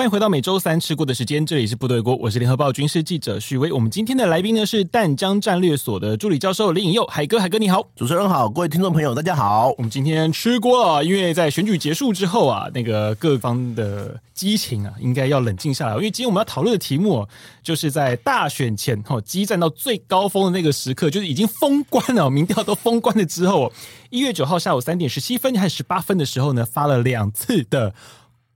欢迎回到每周三吃锅的时间，这里是部队锅，我是联合报军事记者许巍。我们今天的来宾呢是淡江战略所的助理教授林颖佑，海哥，海哥你好，主持人好，各位听众朋友大家好。我们今天吃锅了，因为在选举结束之后啊，那个各方的激情啊，应该要冷静下来。因为今天我们要讨论的题目，就是在大选前哈，激战到最高峰的那个时刻，就是已经封关了，民调都封关了之后，一月九号下午三点十七分还是十八分的时候呢，发了两次的。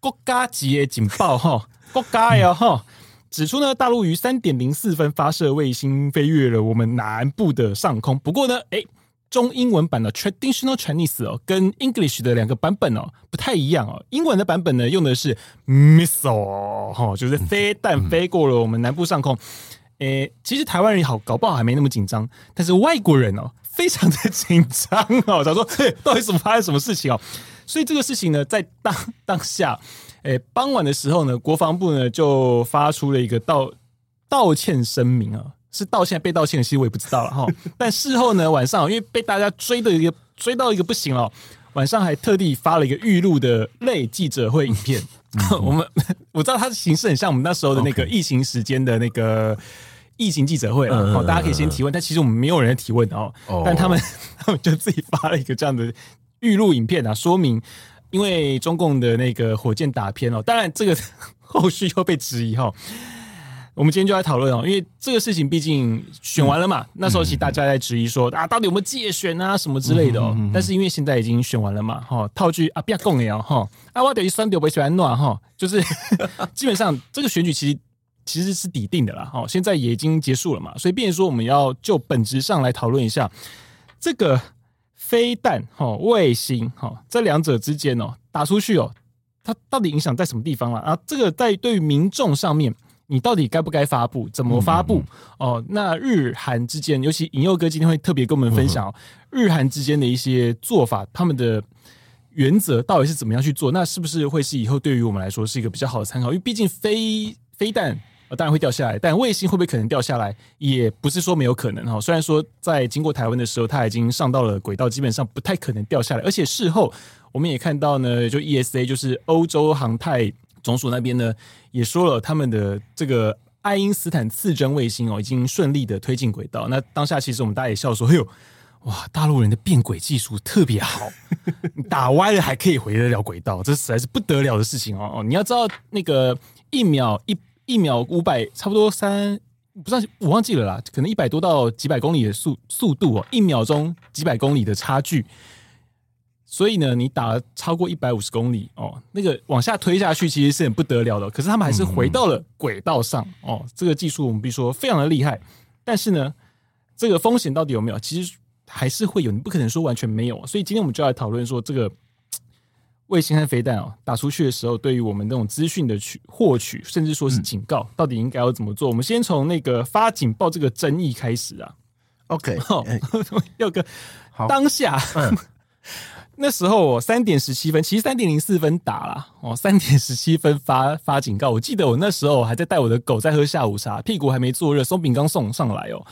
国家级的警报哈，国家呀哈，指出呢，大陆于三点零四分发射卫星飞越了我们南部的上空。不过呢，哎，中英文版的 traditional Chinese 哦，跟 English 的两个版本哦不太一样哦。英文的版本呢，用的是 missile 哈，就是飞弹飞过了我们南部上空。哎，其实台湾人好搞不好还没那么紧张，但是外国人哦非常的紧张哦，想说嘿，到底怎么发生什么事情哦？所以这个事情呢，在当当下，诶，傍晚的时候呢，国防部呢就发出了一个道道歉声明啊，是道歉被道歉的，其实我也不知道了哈。但事后呢，晚上因为被大家追的一个追到一个不行了，晚上还特地发了一个预录的类记者会影片。我们我知道它的形式很像我们那时候的那个疫情时间的那个疫情记者会啊，大家可以先提问，但其实我们没有人提问哦，但他们 他们就自己发了一个这样的。预录影片啊，说明因为中共的那个火箭打偏了，当然这个 后续又被质疑哈。我们今天就来讨论哦，因为这个事情毕竟选完了嘛，嗯、那时候其实大家在质疑说、嗯、啊，到底有没有借选啊什么之类的哦。但是因为现在已经选完了嘛，哈，套句啊，不要共了哈，啊，我等于酸掉不喜欢暖哈，就是 基本上这个选举其实其实是底定的啦，哈，现在也已经结束了嘛，所以变成说我们要就本质上来讨论一下这个。飞弹、哈卫星、哈这两者之间哦，打出去哦，它到底影响在什么地方了啊？这个在对于民众上面，你到底该不该发布？怎么发布？哦，那日韩之间，尤其尹佑哥今天会特别跟我们分享日韩之间的一些做法，他们的原则到底是怎么样去做？那是不是会是以后对于我们来说是一个比较好的参考？因为毕竟飞飞弹。当然会掉下来，但卫星会不会可能掉下来，也不是说没有可能哈。虽然说在经过台湾的时候，它已经上到了轨道，基本上不太可能掉下来。而且事后我们也看到呢，就 ESA 就是欧洲航太总署那边呢，也说了他们的这个爱因斯坦次针卫星哦，已经顺利的推进轨道。那当下其实我们大家也笑说：“哎呦，哇，大陆人的变轨技术特别好，打歪了还可以回得了轨道，这实在是不得了的事情哦。”哦，你要知道那个一秒一。一秒五百，差不多三，不知道我忘记了啦，可能一百多到几百公里的速速度哦，一秒钟几百公里的差距，所以呢，你打了超过一百五十公里哦，那个往下推下去其实是很不得了的，可是他们还是回到了轨道上哦，这个技术我们必须说非常的厉害，但是呢，这个风险到底有没有？其实还是会有，你不可能说完全没有，所以今天我们就来讨论说这个。卫星和飞弹哦，打出去的时候，对于我们这种资讯的取获取，甚至说是警告，嗯、到底应该要怎么做？我们先从那个发警报这个争议开始啊。OK，要个当下，嗯、那时候我三点十七分，其实三点零四分打了哦，三点十七分发发警告。我记得我那时候还在带我的狗在喝下午茶，屁股还没坐热，松饼刚送上来哦。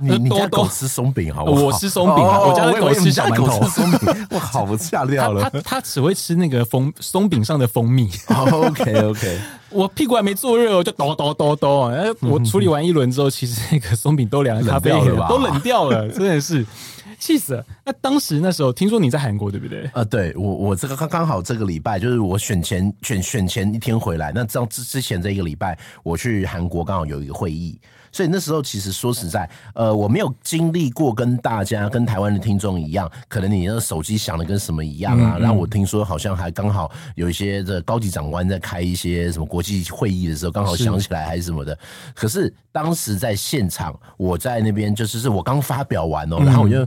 你你家狗吃松饼好不好？我吃松饼啊，我家的狗吃小馒头。松饼，我好不吓掉了。它它只会吃那个蜂松饼上的蜂蜜。OK OK，我屁股还没坐热，我就抖抖抖抖。哎，我处理完一轮之后，其实那个松饼都凉，咖啡都冷掉了，真的是气死了。那当时那时候听说你在韩国对不对？呃，对我我这个刚刚好这个礼拜就是我选前选选前一天回来，那这样之之前这一个礼拜我去韩国刚好有一个会议。所以那时候其实说实在，呃，我没有经历过跟大家跟台湾的听众一样，可能你那个手机响的跟什么一样啊。然后我听说好像还刚好有一些的高级长官在开一些什么国际会议的时候，刚好响起来还是什么的。可是当时在现场，我在那边就是是我刚发表完哦，然后我就。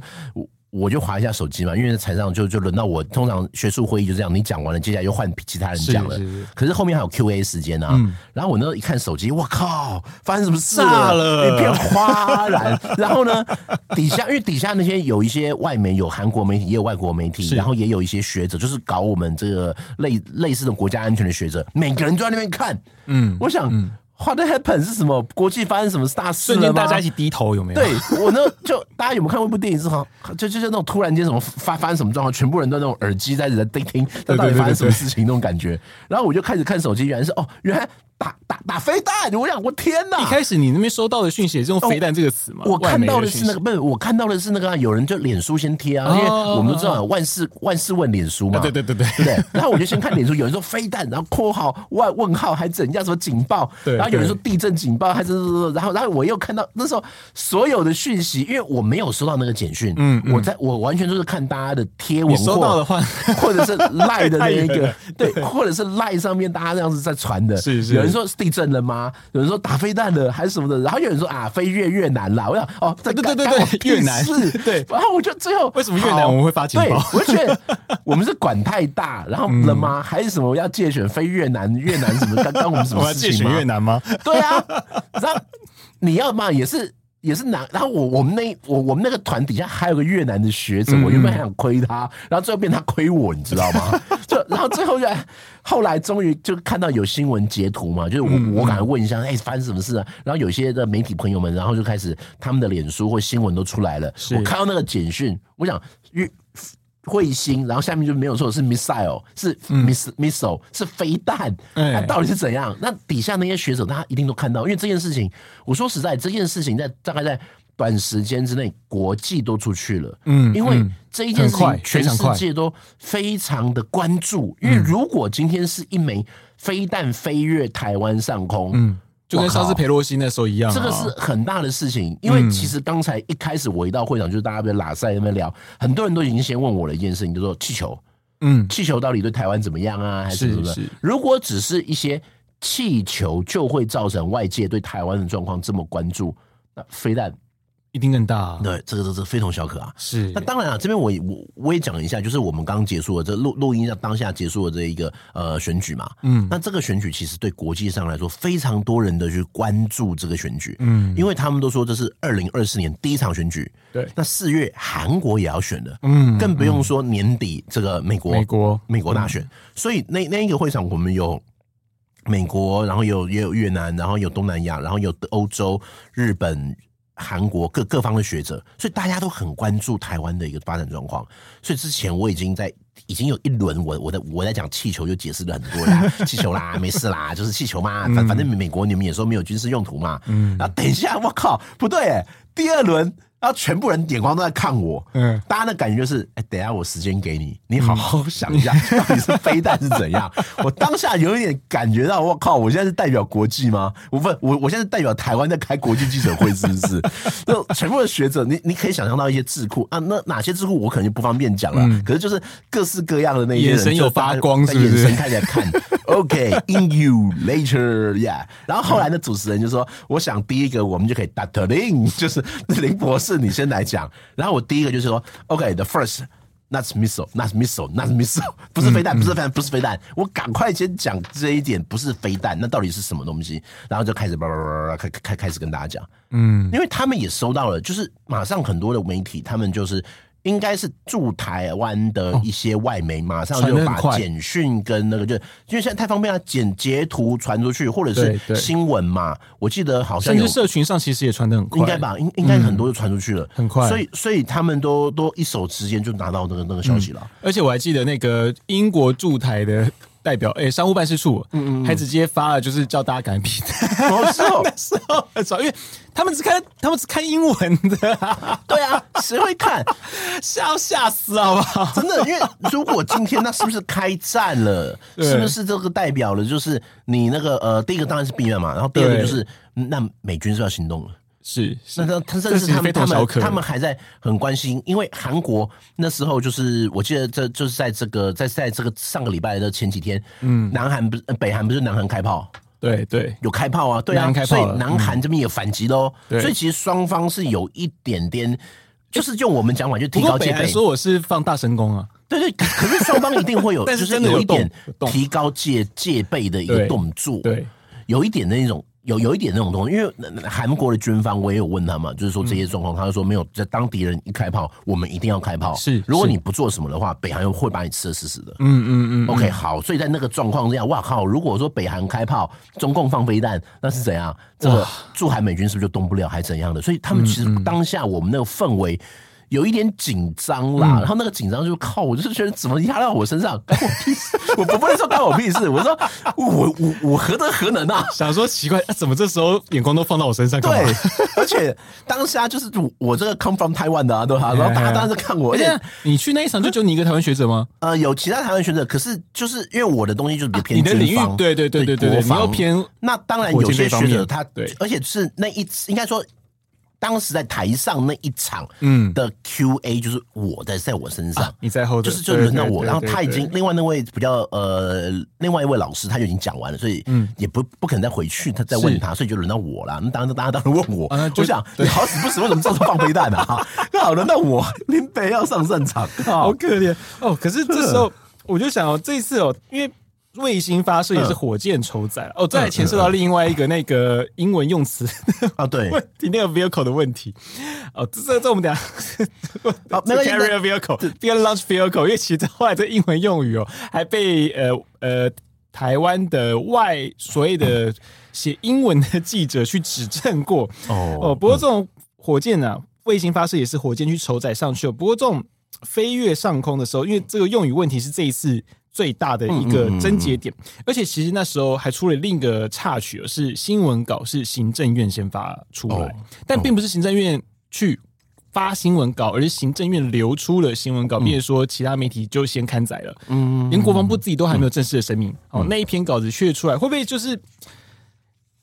我就划一下手机嘛，因为在台上就就轮到我。通常学术会议就这样，你讲完了，接下来又换其他人讲了。是是是，可是后面还有 Q&A 时间啊。嗯、然后我那时候一看手机，我靠，发生什么事了？了一片哗然。然后呢，底下因为底下那些有一些外媒，有韩国媒体，也有外国媒体，然后也有一些学者，就是搞我们这个类类似的国家安全的学者，每个人都在那边看。嗯，我想。嗯 What happened 是什么？国际发生什么大事？瞬间大家一起低头，有没有？对我呢，就大家有没有看过一部电影？是好就就是那种突然间什么发发生什么状况，全部人都那种耳机在在听，那到底发生什么事情那种感觉。然后我就开始看手机，原来是哦，原来。打打打飞弹！我想，我天哪！一开始你那边收到的讯息也是用“飞弹”这个词吗？我看到的是那个，不是我看到的是那个，有人就脸书先贴啊，因为我们都知道万事万事问脸书嘛，对对对对对对。然后我就先看脸书，有人说飞弹，然后括号万问号还怎样什么警报，然后有人说地震警报，还是然后然后我又看到那时候所有的讯息，因为我没有收到那个简讯，嗯，我在我完全就是看大家的贴文，收到的话，或者是 赖的那一个，对，或者是赖上面大家这样子在传的，是是，有人说是地震了吗？啊，有人说打飞弹的还是什么的，然后有人说啊飞越越南啦，我想哦，对对对对对，越南是，对，然后我就最后为什么越南我们会发警报？我就觉得我们是管太大，然后了吗？还是什么要借选飞越南？越南什么？刚刚我们什么事情吗？越南吗？对啊，然后你要嘛也是。也是男，然后我我们那我我们那个团底下还有个越南的学者，我原本还想亏他，然后最后变他亏我，你知道吗？就然后最后就后来终于就看到有新闻截图嘛，就是我我赶快问一下，哎，发生什么事啊？然后有些的媒体朋友们，然后就开始他们的脸书或新闻都出来了，我看到那个简讯，我想越。彗星，然后下面就没有说是 missile，是 miss missile，是飞弹，那到底是怎样？那底下那些学者，大家一定都看到，因为这件事情，我说实在，这件事情在大概在短时间之内，国际都出去了，嗯，因为这一件事情，全世界都非常的关注，因为如果今天是一枚飞弹飞越台湾上空，嗯。就跟上次裴洛西那时候一样，这个是很大的事情。因为其实刚才一开始我一到会场，就是大家在拉塞那边聊，很多人都已经先问我了一件事情，就是说气球，嗯，气球到底对台湾怎么样啊？还是什么？如果只是一些气球，就会造成外界对台湾的状况这么关注，那飞弹。一定更大，啊，对，这个这这非同小可啊。是，那当然啊，这边我我我也讲一下，就是我们刚刚结束了这录录音，在当下结束了这一个呃选举嘛。嗯，那这个选举其实对国际上来说，非常多人的去关注这个选举。嗯，因为他们都说这是二零二四年第一场选举。对，那四月韩国也要选的。嗯，更不用说年底这个美国美国美国大选。所以那那一个会场，我们有美国，然后有也有越南，然后有东南亚，然后有欧洲、日本。韩国各各方的学者，所以大家都很关注台湾的一个发展状况。所以之前我已经在已经有一轮我我在我在讲气球就解释了很多啦，气球啦没事啦，就是气球嘛，反反正美国你们也说没有军事用途嘛。嗯，然后等一下，我靠，不对哎，第二轮。然后全部人眼光都在看我，嗯，大家的感觉就是，哎，等一下我时间给你，你好好想一下，到底是飞弹是怎样？我当下有一点感觉到，我靠，我现在是代表国际吗？我不，我我现在是代表台湾在开国际记者会，是不是？就全部的学者，你你可以想象到一些智库啊，那哪些智库我可能就不方便讲了。嗯、可是就是各式各样的那些人，眼神有发光是不是，眼神看起来看，OK，in you later，yeah。然后后来的主持人就说，我想第一个我们就可以 Dr. 林，就是林博士。是你先来讲，然后我第一个就是说，OK，the first，not missile，not missile，not missile，不是飞弹，不是飞弹，不是飞弹，我赶快先讲这一点，不是飞弹，那到底是什么东西？然后就开始叭叭叭叭开开开始跟大家讲，嗯，因为他们也收到了，就是马上很多的媒体，他们就是。应该是驻台湾的一些外媒，马上就把简讯跟那个，就因为现在太方便了，剪截图传出去，或者是新闻嘛。我记得好像甚至社群上其实也传的很快，应该吧？应应该很多就传出去了，很快。所以所以他们都都一手时间就拿到那个那个消息了。而且我还记得那个英国驻台的。代表哎、欸，商务办事处，嗯嗯，还直接发了，就是叫大家赶紧批。哦，是哦，那时候很少，因为他们只看，他们只看英文的。对啊，谁会看？吓吓死，好不好？真的，因为如果今天那是不是开战了？是不是这个代表了？就是你那个呃，第一个当然是避难嘛，然后第二个就是那美军是要行动了。是，那他他甚至他们他们他们还在很关心，因为韩国那时候就是我记得这就是在这个在在这个上个礼拜的前几天，嗯，南韩不是北韩不是南韩开炮，对对，有开炮啊，对啊，所以南韩这边也反击喽，所以其实双方是有一点点，就是用我们讲法就提高戒备，说我是放大神功啊，对对，可是双方一定会有，就是有一点提高戒戒备的一个动作，对，有一点的那种。有有一点那种东西，因为韩国的军方我也有问他嘛，就是说这些状况，他就说没有，在当敌人一开炮，我们一定要开炮。是，如果你不做什么的话，北韩又会把你吃的死死的。嗯嗯嗯。OK，好，所以在那个状况下，哇靠！如果说北韩开炮，中共放飞弹，那是怎样？这个驻韩美军是不是就动不了，还怎样的？所以他们其实当下我们那个氛围。有一点紧张啦，然后那个紧张就靠，我就是觉得怎么压到我身上，关我屁事！我不会说关我屁事，我说我我我何德何能啊？想说奇怪，啊、怎么这时候眼光都放到我身上？对，而且当下就是我这个 come from Taiwan 的啊，对吧？然后大家当时看我，而且你去那一场就只有你一个台湾学者吗？呃，有其他台湾学者，可是就是因为我的东西就是比较偏、啊、你的领域，对对对对对对，你要偏那当然有些学者他对，而且是那一次应该说。当时在台上那一场，嗯的 Q&A 就是我在在我身上，你在后，就是就轮到我，然后他已经另外那位比较呃另外一位老师他就已经讲完了，所以嗯也不不可能再回去他再问他，所以就轮到我了。那当然大家当然问我，我想你好死不死为什么这时候放飞弹啊？好，轮到我林北要上战场，好可怜哦。可是这时候 我就想哦，这一次哦，因为。卫星发射也是火箭筹载哦，再牵涉到另外一个那个英文用词。啊，对，问题那个 vehicle 的问题。哦，这这我们等下 哦，那个 carrier vehicle，beyond launch vehicle，因为其实后来这英文用语哦，还被呃呃台湾的外所谓的写英文的记者去指正过。哦哦，不过这种火箭呢、啊，卫星发射也是火箭去筹载上去哦，不过这种飞越上空的时候，因为这个用语问题是这一次。最大的一个症结点，而且其实那时候还出了另一个插曲，是新闻稿是行政院先发出来，但并不是行政院去发新闻稿，而是行政院流出了新闻稿，并且说其他媒体就先刊载了，嗯，连国防部自己都还没有正式的声明，哦，那一篇稿子却出来，会不会就是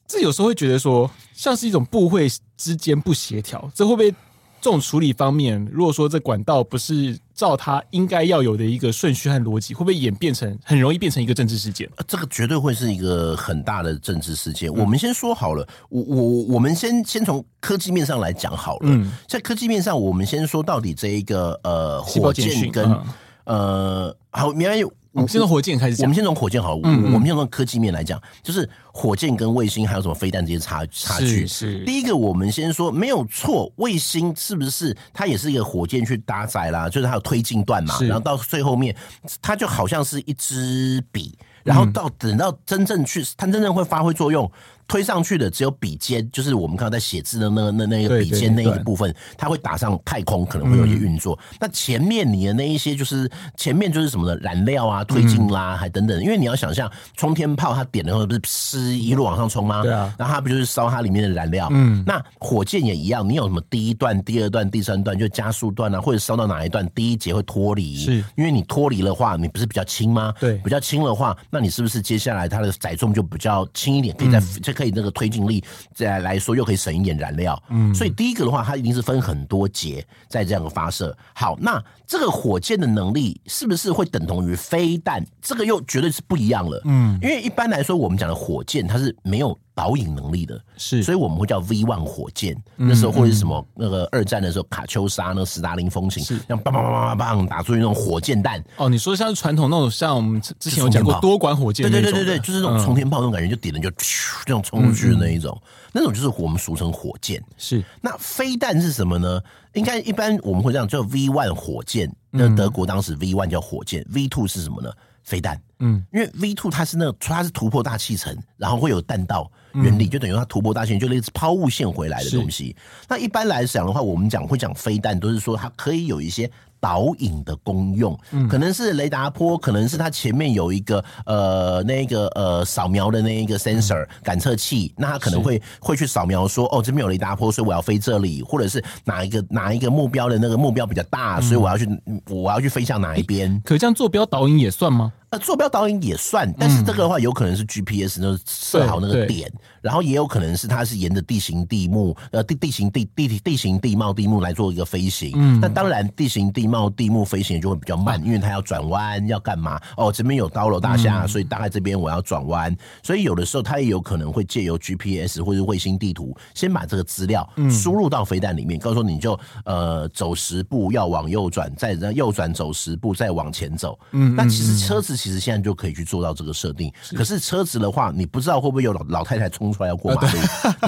这有时候会觉得说，像是一种部会之间不协调，这会不会？这种处理方面，如果说这管道不是照它应该要有的一个顺序和逻辑，会不会演变成很容易变成一个政治事件？这个绝对会是一个很大的政治事件。嗯、我们先说好了，我我我们先先从科技面上来讲好了。嗯，在科技面上，我们先说到底这一个呃火箭跟、嗯、呃好，原来有。我们先从火箭开始讲，我们先从火箭好嗯我们先从科技面来讲，就是火箭跟卫星还有什么飞弹这些差差距。是，是第一个，我们先说没有错，卫星是不是它也是一个火箭去搭载啦？就是它有推进段嘛，然后到最后面，它就好像是一支笔，然后到等到真正去，它真正会发挥作用。推上去的只有笔尖，就是我们看到在写字的那个那那个笔尖那一部分，它会打上太空，可能会有一些运作。嗯、那前面你的那一些，就是前面就是什么的燃料啊、推进啦，还等等。因为你要想象冲天炮，它点的时候不是噗一路往上冲吗？对啊。然后它不就是烧它里面的燃料？嗯。那火箭也一样，你有什么第一段、第二段、第三段，就加速段啊，或者烧到哪一段，第一节会脱离。是。因为你脱离的话，你不是比较轻吗？对。比较轻的话，那你是不是接下来它的载重就比较轻一点？可以在这、嗯、可以那个推进力再来说，又可以省一点燃料，嗯，所以第一个的话，它一定是分很多节在这样的发射。好，那这个火箭的能力是不是会等同于飞弹？这个又绝对是不一样了，嗯，因为一般来说，我们讲的火箭它是没有。导引能力的是，所以我们会叫 V one 火箭。嗯、那时候或者是什么那个二战的时候，卡秋莎那个史达林风琴，是像棒棒棒棒棒打出去那种火箭弹。哦，你说像是传统那种，像我们之前有讲过多管火箭，对对对对对，就是那种冲天炮那种感觉，就点了就咻这种冲出去的那一种，那种就是我们俗称火箭。是，那飞弹是什么呢？应该一般我们会这样叫 V one 火箭。那德国当时 V one 叫火箭，V two 是什么呢？飞弹。嗯，因为 V two 它是那个它是突破大气层，然后会有弹道。原理就等于它突破大气层，就类似抛物线回来的东西。那一般来讲的话，我们讲会讲飞弹，都是说它可以有一些导引的功用，嗯、可能是雷达波，可能是它前面有一个呃那个呃扫描的那一个 sensor 感测器，那它可能会会去扫描说哦这边有雷达波，所以我要飞这里，或者是哪一个哪一个目标的那个目标比较大，所以我要去我要去飞向哪一边。可这样坐标导引也算吗？呃，坐标导引也算，但是这个的话有可能是 GPS，就是设好那个点，然后也有可能是它是沿着地形地目，呃地地形地地地形地貌地目来做一个飞行。嗯，那当然地形地貌地目飞行就会比较慢，因为它要转弯要干嘛？哦，这边有高楼大厦，所以大概这边我要转弯，所以有的时候它也有可能会借由 GPS 或者卫星地图，先把这个资料输入到飞弹里面，告诉说你就呃走十步要往右转，再右转走十步再往前走。嗯，那其实车子。其实现在就可以去做到这个设定。可是车子的话，你不知道会不会有老老太太冲出来要过马路，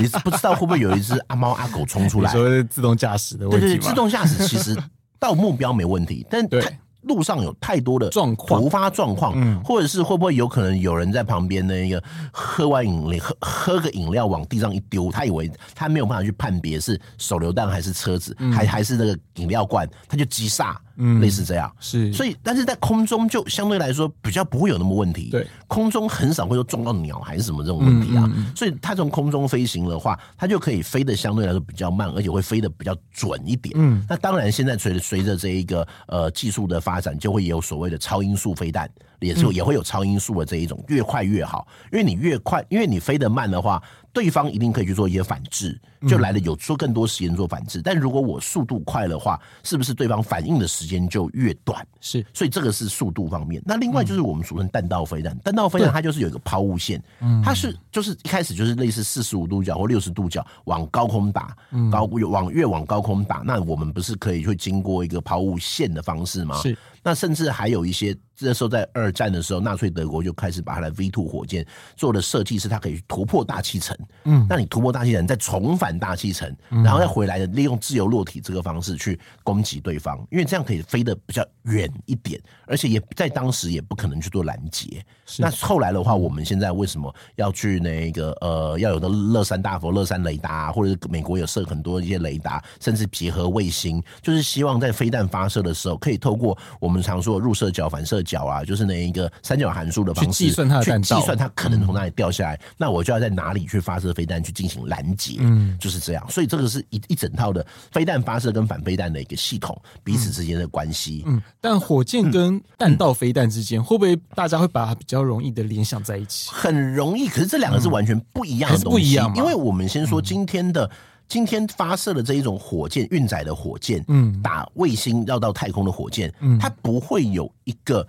你不知道会不会有一只阿猫阿狗冲出来。所谓自动驾驶的问题，对对，自动驾驶其实到目标没问题，但对。路上有太多的状况，突发状况，嗯，或者是会不会有可能有人在旁边那个喝完饮料喝喝个饮料往地上一丢，他以为他没有办法去判别是手榴弹还是车子，还还是那个饮料罐，他就急刹。嗯，类似这样是，所以但是在空中就相对来说比较不会有那么问题。对，空中很少会说撞到鸟还是什么这种问题啊。所以它从空中飞行的话，它就可以飞的相对来说比较慢，而且会飞的比较准一点。嗯，那当然现在随着随着这一个呃技术的发展，就会有所谓的超音速飞弹，也是也会有超音速的这一种，越快越好，因为你越快，因为你飞得慢的话。对方一定可以去做一些反制，就来了有做更多时间做反制。嗯、但如果我速度快的话，是不是对方反应的时间就越短？是，所以这个是速度方面。那另外就是我们俗称弹道飞弹，弹道飞弹它就是有一个抛物线，它是就是一开始就是类似四十五度角或六十度角往高空打，高往越往高空打，那我们不是可以去经过一个抛物线的方式吗？是。那甚至还有一些，这时候在二战的时候，纳粹德国就开始把它的 V two 火箭做的设计，是它可以突破大气层。嗯，那你突破大气层，再重返大气层，然后再回来的，利用自由落体这个方式去攻击对方，因为这样可以飞得比较远一点，而且也在当时也不可能去做拦截。那后来的话，我们现在为什么要去那个呃，要有的乐山大佛、乐山雷达，或者是美国有设很多一些雷达，甚至结合卫星，就是希望在飞弹发射的时候，可以透过我。我们常说入射角、反射角啊，就是那一个三角函数的方式去计算它的弹道，去计算它可能从哪里掉下来，嗯、那我就要在哪里去发射飞弹去进行拦截，嗯，就是这样。所以这个是一一整套的飞弹发射跟反飞弹的一个系统彼此之间的关系。嗯，但火箭跟弹道飞弹之间会不会大家会把它比较容易的联想在一起？很容易，可是这两个是完全不一样的东西，不一样。因为我们先说今天的。今天发射的这一种火箭运载的火箭，嗯，打卫星绕到太空的火箭，嗯，它不会有一个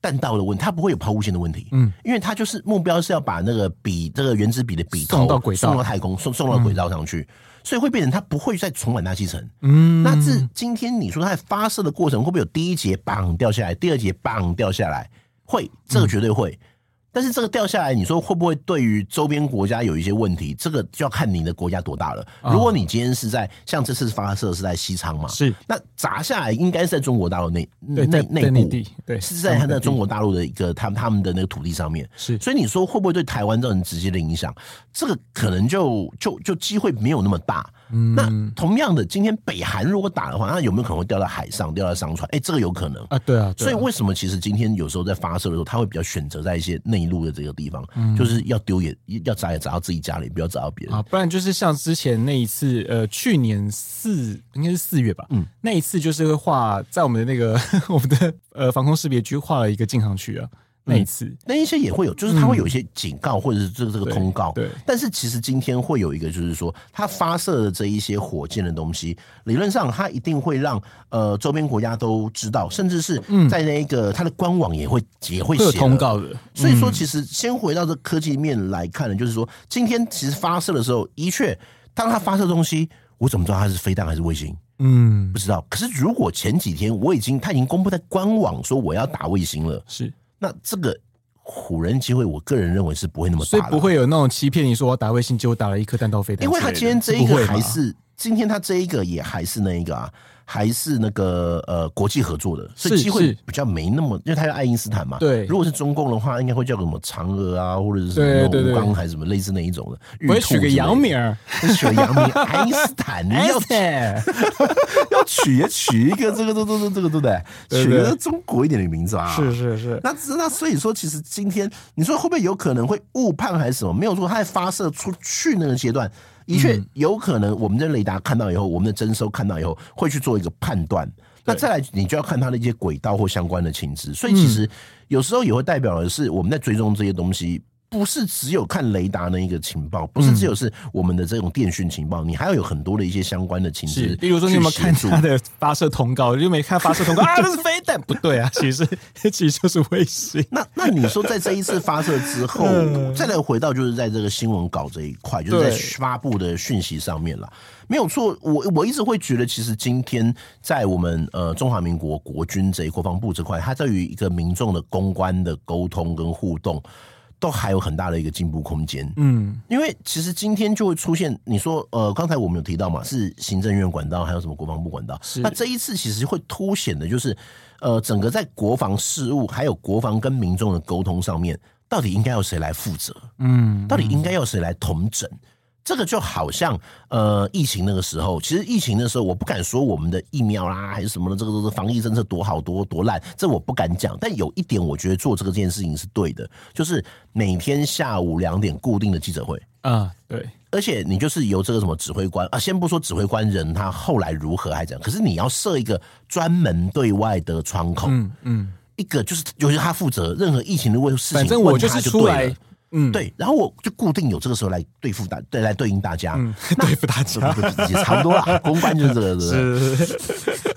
弹道的问题，它不会有抛物线的问题，嗯，因为它就是目标是要把那个笔这个原子笔的笔头送到轨道，送到太空，送送到轨道上去，所以会变成它不会再重返大气层，嗯，那这今天你说它在发射的过程会不会有第一节绑掉下来，第二节绑掉下来？会，这个绝对会。但是这个掉下来，你说会不会对于周边国家有一些问题？这个就要看你的国家多大了。如果你今天是在像这次发射是在西昌嘛，是那砸下来应该是在中国大陆内内内部，对，是在他那中国大陆的一个他们他们的那个土地上面。是，所以你说会不会对台湾造成直接的影响？这个可能就就就机会没有那么大。嗯，那同样的，今天北韩如果打的话，那有没有可能会掉到海上，掉到商船？哎，这个有可能啊。对啊，所以为什么其实今天有时候在发射的时候，他会比较选择在一些内陆的这个地方，就是要丢也要砸也砸到自己家里，不要砸到别人啊。不然就是像之前那一次，呃，去年四应该是四月吧，嗯，那一次就是会画在我们的那个 我们的呃防空识别区画了一个禁航区啊。那一次，那一些也会有，就是它会有一些警告或者是这个这个通告。对，但是其实今天会有一个，就是说它发射的这一些火箭的东西，理论上它一定会让呃周边国家都知道，甚至是在那个它的官网也会也会写通告的。所以说，其实先回到这科技面来看呢，就是说今天其实发射的时候，的确当它发射东西，我怎么知道它是飞弹还是卫星？嗯，不知道。可是如果前几天我已经它已经公布在官网说我要打卫星了，是。那这个唬人机会，我个人认为是不会那么大，所以不会有那种欺骗你说我打卫星，结果打了一颗弹道飞弹。因为他今天这一个还是今天他这一个也还是那一个啊。还是那个呃国际合作的，所以机会比较没那么，因为他叫爱因斯坦嘛。对，如果是中共的话，应该会叫个什么嫦娥啊，或者是什么吴刚还是什么类似那一种的。我取个洋名儿，取个洋名爱因斯坦，你要 要取也取一个这个这这这这个对不对？取个中国一点的名字啊。是是是。那那所以说，其实今天你说会不会有可能会误判还是什么？没有说他在发射出去那个阶段。的确有可能，我们的雷达看到以后，我们的征收看到以后，会去做一个判断。那再来，你就要看它的一些轨道或相关的情资。所以其实有时候也会代表的是，我们在追踪这些东西，不是只有看雷达那一个情报，不是只有是我们的这种电讯情报，你还要有很多的一些相关的情节。比如说，你有没有看他的发射通告？就没看发射通告 啊？这是飞弹？不对啊，其实其实就是卫星。那那你说，在这一次发射之后，再来回到就是在这个新闻稿这一块，就是在发布的讯息上面了，没有错。我我一直会觉得，其实今天在我们呃中华民国国军这一国防部这块，它在于一个民众的公关的沟通跟互动。都还有很大的一个进步空间，嗯，因为其实今天就会出现，你说，呃，刚才我们有提到嘛，是行政院管道，还有什么国防部管道？是。那这一次其实会凸显的就是，呃，整个在国防事务还有国防跟民众的沟通上面，到底应该由谁来负责？嗯，到底应该由谁来统整？这个就好像呃，疫情那个时候，其实疫情的时候，我不敢说我们的疫苗啦还是什么的，这个都是防疫政策多好多多烂，这我不敢讲。但有一点，我觉得做这个这件事情是对的，就是每天下午两点固定的记者会啊，对。而且你就是由这个什么指挥官啊，先不说指挥官人他后来如何还怎样，可是你要设一个专门对外的窗口，嗯嗯，一个就是尤其他负责任何疫情的问事情，反正我就是出来。嗯，对，然后我就固定有这个时候来对付大，对，来对应大家，嗯、对付大家，也差不多啦。公关就是这个，是，是，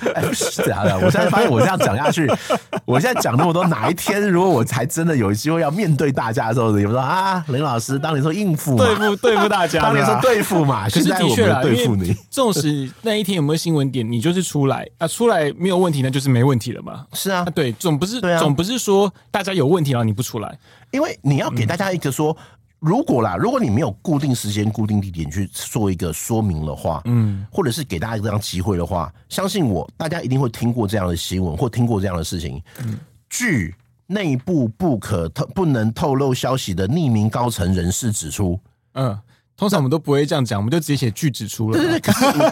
哎，不是这样的。我现在发现我这样讲下去，我现在讲那么多，哪一天如果我才真的有机会要面对大家的时候，你们说啊，林老师当年说应付嘛，对付对付大家，当年说对付嘛，其实的确啦，对付你。纵使那一天有没有新闻点，你就是出来啊，出来没有问题，那就是没问题了嘛。是啊，对，总不是，总不是说大家有问题然后你不出来，因为你要给大家一个说。嗯如果啦，如果你没有固定时间、固定地点去做一个说明的话，嗯，或者是给大家这样机会的话，相信我，大家一定会听过这样的新闻或听过这样的事情。嗯，据内部不可透、不能透露消息的匿名高层人士指出，嗯。通常我们都不会这样讲，我们就直接写句指出了。对对对，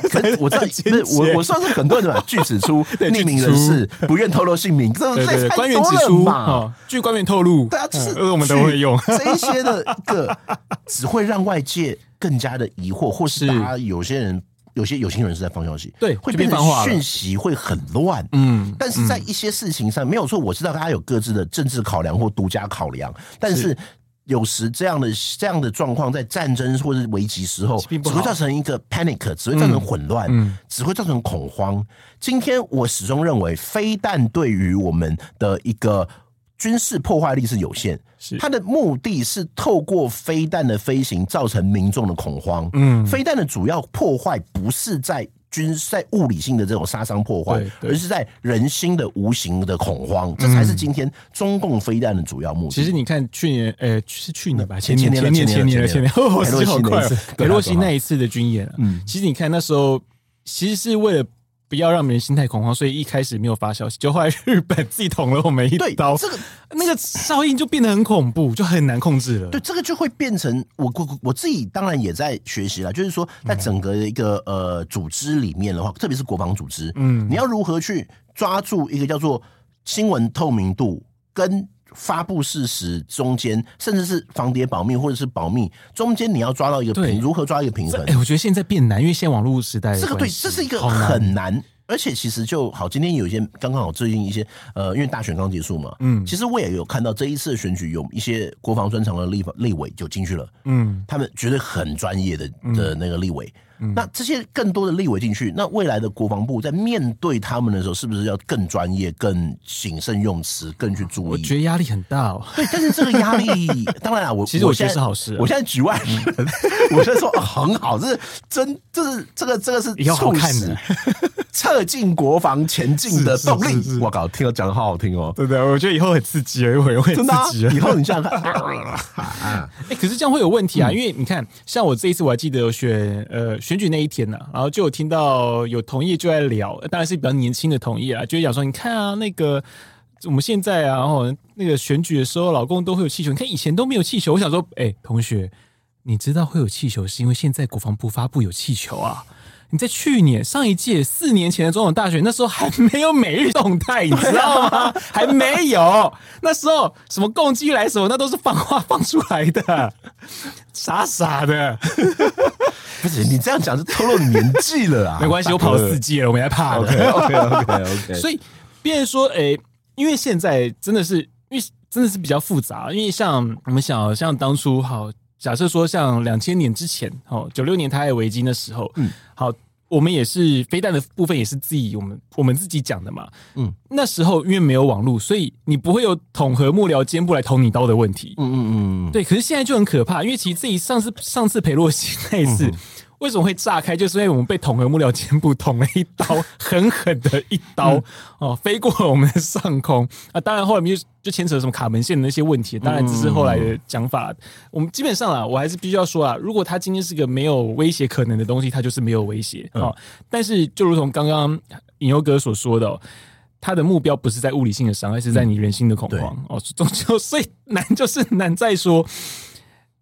可是我，可是我我我算是很多人吧，句指出，匿名人士不愿透露姓名，这对，对，官员指出嘛，据官员透露，对啊，就是我们都会用。这一些的一个，只会让外界更加的疑惑，或是大家有些人有些有心人是在放消息，对，会变成讯息会很乱，嗯，但是在一些事情上没有错，我知道大家有各自的政治考量或独家考量，但是。有时这样的这样的状况，在战争或者危急时候，只会造成一个 panic，只会造成混乱，嗯，只会造成恐慌。今天我始终认为，飞弹对于我们的一个军事破坏力是有限，是它的目的是透过飞弹的飞行造成民众的恐慌。嗯，飞弹的主要破坏不是在。军在物理性的这种杀伤破坏，而是在人心的无形的恐慌，这才是今天中共飞弹的主要目的。其实你看，去年呃是去年吧，前年前年前年前年，哦，时间好快。裴洛西那一次的军演啊，嗯，其实你看那时候其实是为了。不要让别人心态恐慌，所以一开始没有发消息，就后来日本自己捅了我们一刀，这个那个效应就变得很恐怖，就很难控制了。对，这个就会变成我我我自己当然也在学习了，就是说在整个一个呃组织里面的话，特别是国防组织，嗯，你要如何去抓住一个叫做新闻透明度跟。发布事实中间，甚至是防谍保密或者是保密中间，你要抓到一个平，如何抓一个平衡？哎、欸，我觉得现在变难，因为现在网络时代，这个对，这是一个很难。而且其实就好，今天有一些刚刚好最近一些呃，因为大选刚结束嘛，嗯，其实我也有看到这一次的选举有一些国防专长的立立委就进去了，嗯，他们绝对很专业的的那个立委。那这些更多的立委进去，那未来的国防部在面对他们的时候，是不是要更专业、更谨慎用词、更去注意？我觉得压力很大哦。对，但是这个压力，当然啊，我其实我觉得是好事。我现在局外人，我现在说很好，这是真，这是这个这个是促使策进国防前进的动力。我靠，听我讲的好好听哦，对不对？我觉得以后很刺激，一会会刺激。以后你想想看，哎，可是这样会有问题啊，因为你看，像我这一次我还记得有选呃。选举那一天呢、然后就有听到有同业就在聊，当然是比较年轻的同业啊，就讲说，你看啊，那个我们现在啊，然后那个选举的时候，老公都会有气球，你看以前都没有气球。我想说，哎、同学，你知道会有气球，是因为现在国防部发布有气球啊。你在去年上一届四年前的总统大选，那时候还没有每日动态，你知道吗？还没有，那时候什么共机来什么，那都是放话放出来的，傻傻的。不是你这样讲就透露年纪了啊！没关系，我跑了四届了，我没害怕的。OK OK OK OK。所以，别人说，哎、欸，因为现在真的是，因为真的是比较复杂，因为像我们想，像当初好，假设说像两千年之前，哦，九六年台海危机的时候，嗯，好，我们也是飞弹的部分也是自己我们我们自己讲的嘛，嗯，那时候因为没有网络，所以你不会有统合幕僚肩部来捅你刀的问题，嗯嗯嗯，对，可是现在就很可怕，因为其实自己上次上次裴洛西那一次。嗯为什么会炸开？就是因为我们被统合幕僚肩部捅了一刀，狠狠的一刀、嗯、哦，飞过了我们的上空啊！当然后来就就牵扯什么卡门线的那些问题，当然只是后来的讲法。嗯、我们基本上啊，我还是必须要说啊，如果他今天是个没有威胁可能的东西，它就是没有威胁啊、哦。但是就如同刚刚引优哥所说的，他的目标不是在物理性的伤害，是在你人心的恐慌、嗯、哦。终究最难就是难在说。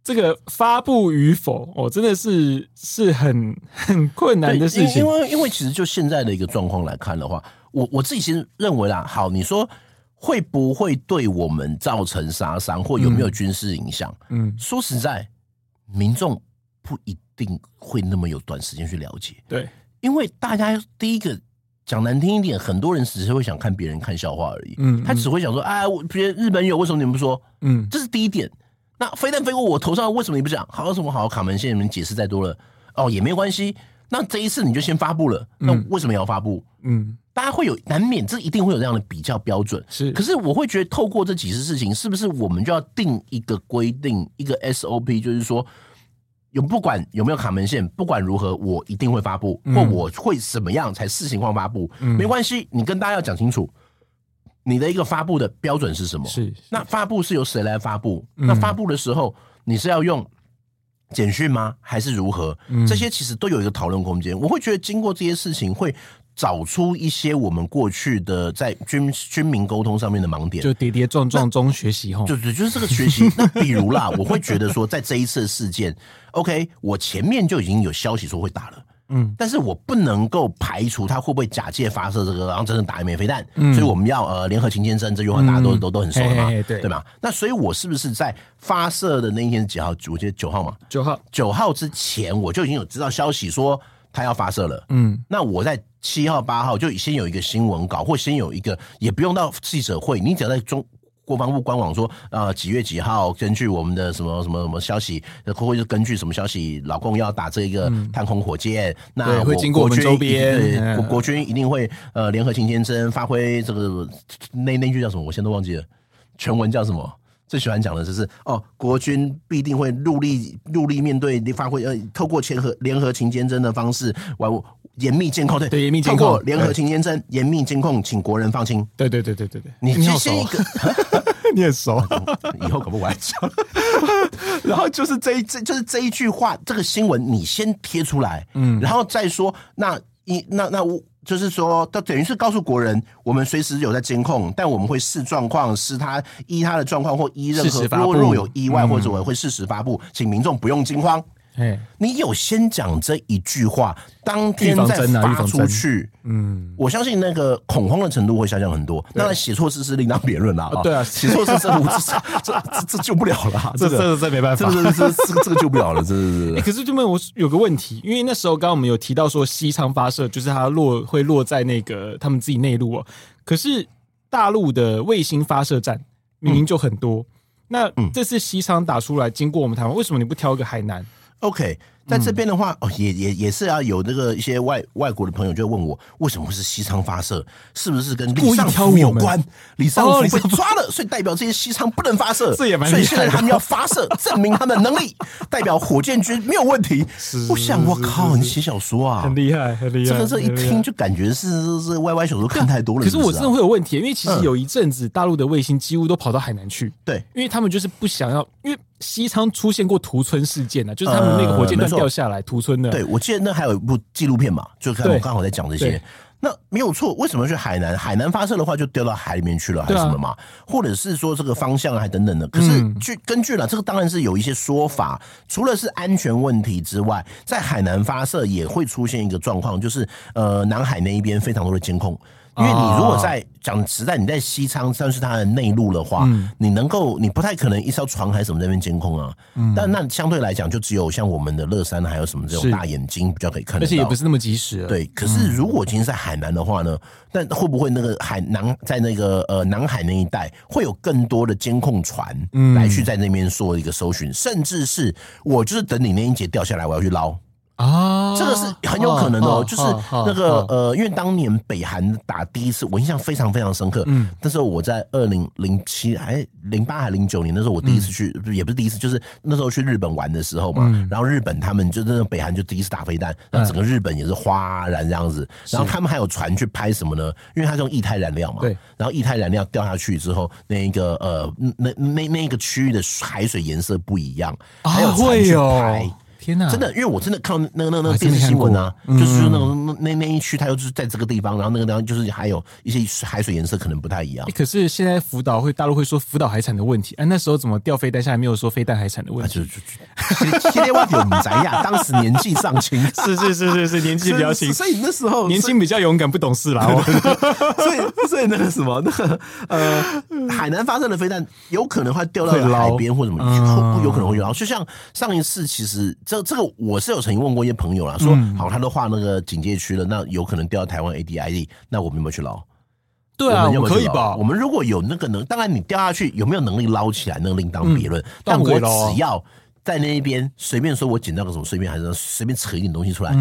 这个发布与否，哦，真的是是很 很困难的事情。因为因为其实就现在的一个状况来看的话，我我自己其实认为啦，好，你说会不会对我们造成杀伤，或有没有军事影响？嗯，说实在，民众不一定会那么有短时间去了解。对，因为大家第一个讲难听一点，很多人只是会想看别人看笑话而已。嗯，他只会想说，哎，我别人日本有，为什么你们不说？嗯，这是第一点。那飞弹飞过我头上，为什么你不讲？好什么好卡门线？你们解释再多了哦，也没关系。那这一次你就先发布了，那为什么要发布？嗯，大家会有难免，这一定会有这样的比较标准。是，可是我会觉得，透过这几次事情，是不是我们就要定一个规定，一个 SOP，就是说，有不管有没有卡门线，不管如何，我一定会发布，或我会怎么样才视情况发布？没关系，你跟大家要讲清楚。你的一个发布的标准是什么？是，是那发布是由谁来发布？嗯、那发布的时候，你是要用简讯吗？还是如何？嗯、这些其实都有一个讨论空间。我会觉得，经过这些事情，会找出一些我们过去的在军军民沟通上面的盲点，就跌跌撞撞中学习哈。就是，就是这个学习。那比如啦，我会觉得说，在这一次事件，OK，我前面就已经有消息说会打了。嗯，但是我不能够排除他会不会假借发射这个，然后真正打一枚飞弹。嗯，所以我们要呃联合勤先生这句话大家都、嗯、都都很熟了嘛，嘿嘿对对吧？那所以我是不是在发射的那一天是几号？我记得九号嘛，九号九号之前我就已经有知道消息说他要发射了。嗯，那我在七号八号就先有一个新闻稿，或先有一个也不用到记者会，你只要在中。国防部官网说，呃，几月几号，根据我们的什么什么什么消息，或者是根据什么消息，老共要打这一个探空火箭，嗯、那会经过我们周边，国国军一定会呃联合勤监侦发挥这个那那句叫什么？我现在都忘记了，全文叫什么？最喜欢讲的就是哦，国军必定会努力努力面对，发挥呃，透过联合联合勤监侦的方式完。严密监控，对对，严密监控，透过联合勤监侦，严密监控，请国人放心。对对对对对对，你先一个，你很熟，以后可不玩笑。然后就是这一这就是这一句话，这个新闻你先贴出来，嗯，然后再说，那一那那我就是说，他等于是告诉国人，我们随时有在监控，但我们会视状况，视他依他的状况或依任何若若有意外或者我会适时发布，请民众不用惊慌。你有先讲这一句话，当天再发出去，嗯，我相信那个恐慌的程度会下降很多。当然写错字是另当别论了啊。对啊，写错字这这这这救不了了，这这这没办法，这这这这个救不了了，这这。可是就问我有个问题，因为那时候刚刚我们有提到说西昌发射，就是它落会落在那个他们自己内陆哦。可是大陆的卫星发射站明明就很多，那这次西昌打出来经过我们台湾，为什么你不挑一个海南 Okay 在这边的话，哦，也也也是要有那个一些外外国的朋友就问我，为什么会是西昌发射？是不是跟李尚福有关？李尚福被抓了，所以代表这些西昌不能发射。这也蛮。所以现在他们要发射，证明他们的能力，代表火箭军没有问题。我想，我靠，你写小说啊，很厉害，很厉害。这个这一听就感觉是是歪歪小说看太多了。可是我真的会有问题，因为其实有一阵子大陆的卫星几乎都跑到海南去。对，因为他们就是不想要，因为。西昌出现过屠村事件呢，就是他们那个火箭弹掉下来屠村的。对，我记得那还有一部纪录片嘛，就看我刚好在讲这些。那没有错，为什么去海南？海南发射的话就掉到海里面去了，还是什么嘛？或者是说这个方向还等等的？可是据根据了这个，当然是有一些说法。除了是安全问题之外，在海南发射也会出现一个状况，就是呃，南海那一边非常多的监控。因为你如果在讲实在，你在西昌算是它的内陆的话，嗯、你能够你不太可能一艘船还是什么在那边监控啊。嗯、但那相对来讲，就只有像我们的乐山还有什么这种大眼睛比较可以看得到，而且也不是那么及时。对，可是如果今天在海南的话呢，那、嗯、会不会那个海南在那个呃南海那一带会有更多的监控船来去在那边做一个搜寻，嗯、甚至是我就是等你那一节掉下来，我要去捞。啊，这个是很有可能的哦，就是那个呃，因为当年北韩打第一次，我印象非常非常深刻。嗯，那时候我在二零零七还零八还零九年，那时候我第一次去，也不是第一次，就是那时候去日本玩的时候嘛。然后日本他们就那个北韩就第一次打飞弹，那整个日本也是哗然这样子。然后他们还有船去拍什么呢？因为它是用液态燃料嘛。对。然后液态燃料掉下去之后，那一个呃，那那那一个区域的海水颜色不一样，还有船去拍。天呐，真的，因为我真的看到那个那个那个电视新闻啊，就是说那种那那一区，它又是在这个地方，然后那个地方就是还有一些海水颜色可能不太一样。可是现在福岛会大陆会说福岛海产的问题，哎，那时候怎么掉飞弹下来没有说飞弹海产的问题？就就就，今天我有们在呀，当时年纪尚轻，是是是是是年纪比较轻，所以那时候年轻比较勇敢，不懂事啦。所以所以那个什么那个呃，海南发生的飞弹有可能会掉到海边或什么，有可能会有。就像上一次，其实这这个我是。有曾经问过一些朋友啦，说好，他都画那个警戒区了，那有可能掉到台湾 ADID，那我们有没有去捞？对啊，我可以吧？我们如果有那个能，当然你掉下去有没有能力捞起来，那个另当别论。但我只要在那一边随便说，我捡到个什么碎片，还是随便扯一点东西出来。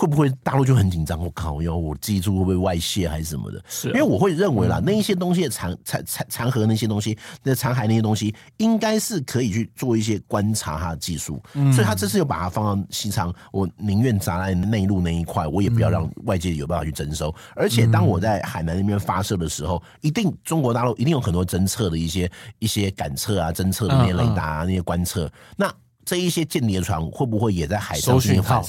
会不会大陆就很紧张？我靠，要我记住会不会外泄还是什么的？是，因为我会认为啦，那一些东西的残残残残骸那些东西，那残骸那些东西，应该是可以去做一些观察它的技术。嗯，所以他这次又把它放到西昌，我宁愿砸在内陆那一块，我也不要让外界有办法去征收。而且当我在海南那边发射的时候，一定中国大陆一定有很多侦测的一些一些感测啊，侦测的那些雷达啊，那些观测那。这一些间谍船会不会也在海上进行反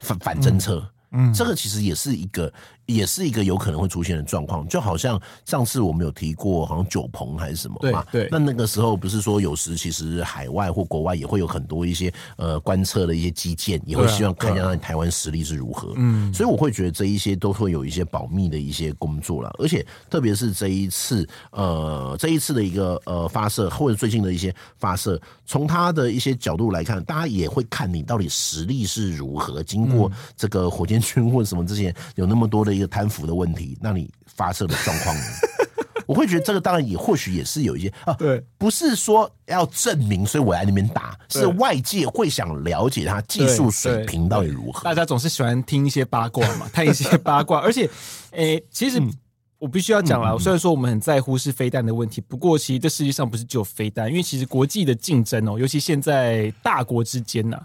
反反侦测？嗯，这个其实也是一个。也是一个有可能会出现的状况，就好像上次我们有提过，好像九鹏还是什么嘛？对，那那个时候不是说有时其实海外或国外也会有很多一些呃观测的一些基建，也会希望看一下台湾实力是如何。嗯，所以我会觉得这一些都会有一些保密的一些工作了，而且特别是这一次呃这一次的一个呃发射或者最近的一些发射，从他的一些角度来看，大家也会看你到底实力是如何。经过这个火箭军或什么之前有那么多的。一个贪腐的问题，那你发射的状况呢？我会觉得这个当然也或许也是有一些啊，对，不是说要证明，所以我在那边打，是外界会想了解他技术水平到底如何。大家总是喜欢听一些八卦嘛，看一些八卦，而且，诶、欸，其实我必须要讲了，虽然说我们很在乎是飞弹的问题，不过其实这世界上不是只有飞弹，因为其实国际的竞争哦，尤其现在大国之间呐。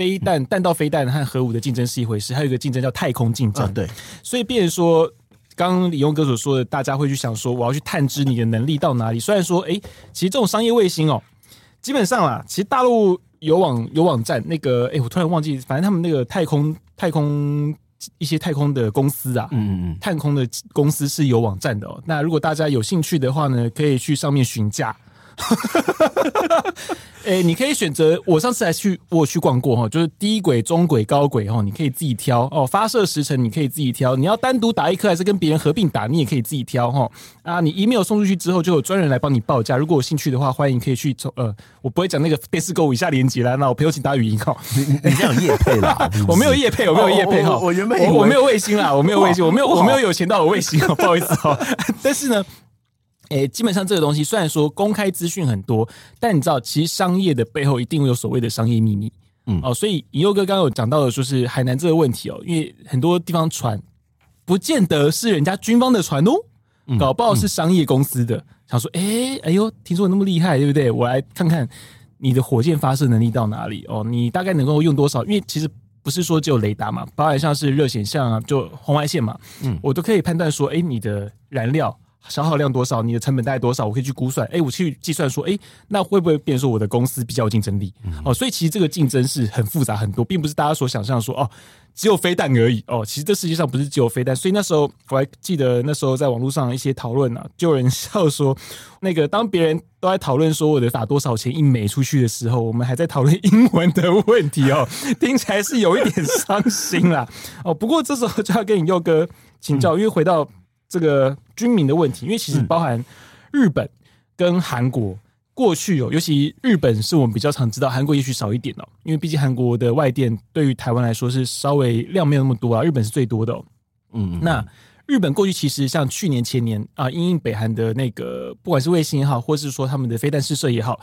飞弹、弹道飞弹和核武的竞争是一回事，还有一个竞争叫太空竞争。啊、对，所以变成说，刚刚李勇哥所说的，大家会去想说，我要去探知你的能力到哪里。虽然说，哎，其实这种商业卫星哦，基本上啦，其实大陆有网有网站，那个，哎，我突然忘记，反正他们那个太空太空一些太空的公司啊，嗯嗯，太空的公司是有网站的哦。那如果大家有兴趣的话呢，可以去上面询价。哎、欸，你可以选择。我上次还去，我去逛过哈，就是低轨、中轨、高轨哈，你可以自己挑哦。发射时程你可以自己挑，你要单独打一颗还是跟别人合并打，你也可以自己挑哈。啊，你 email 送出去之后，就有专人来帮你报价。如果有兴趣的话，欢迎可以去从呃，我不会讲那个电视购物以下连接啦。那我朋友请打语音哈。你你这样业配啦？我没有业配，我没有业配哈。我原本我没有卫星啦，我没有卫星，我没有我没有有钱到有卫星，不好意思哈。但是呢。诶、欸，基本上这个东西虽然说公开资讯很多，但你知道，其实商业的背后一定会有所谓的商业秘密。嗯，哦，所以尹佑哥刚刚有讲到的，就是海南这个问题哦，因为很多地方船不见得是人家军方的船哦，搞不好是商业公司的。嗯嗯、想说，诶、欸，哎呦，听说你那么厉害，对不对？我来看看你的火箭发射能力到哪里哦，你大概能够用多少？因为其实不是说只有雷达嘛，包含像是热显像啊，就红外线嘛，嗯，我都可以判断说，诶、欸，你的燃料。消耗量多少？你的成本大概多少？我可以去估算。哎、欸，我去计算说，哎、欸，那会不会变成说我的公司比较有竞争力？嗯、哦，所以其实这个竞争是很复杂很多，并不是大家所想象说哦，只有飞弹而已。哦，其实这世界上不是只有飞弹。所以那时候我还记得那时候在网络上一些讨论啊，就有人笑说，那个当别人都在讨论说我得打多少钱一枚出去的时候，我们还在讨论英文的问题哦，听起来是有一点伤心啦。哦，不过这时候就要跟你佑哥请教，嗯、因为回到。这个军民的问题，因为其实包含日本跟韩国过去有，尤其日本是我们比较常知道，韩国也许少一点哦，因为毕竟韩国的外电对于台湾来说是稍微量没有那么多啊，日本是最多的哦。嗯，那日本过去其实像去年前年啊，因应北韩的那个不管是卫星也好，或是说他们的飞弹试射也好。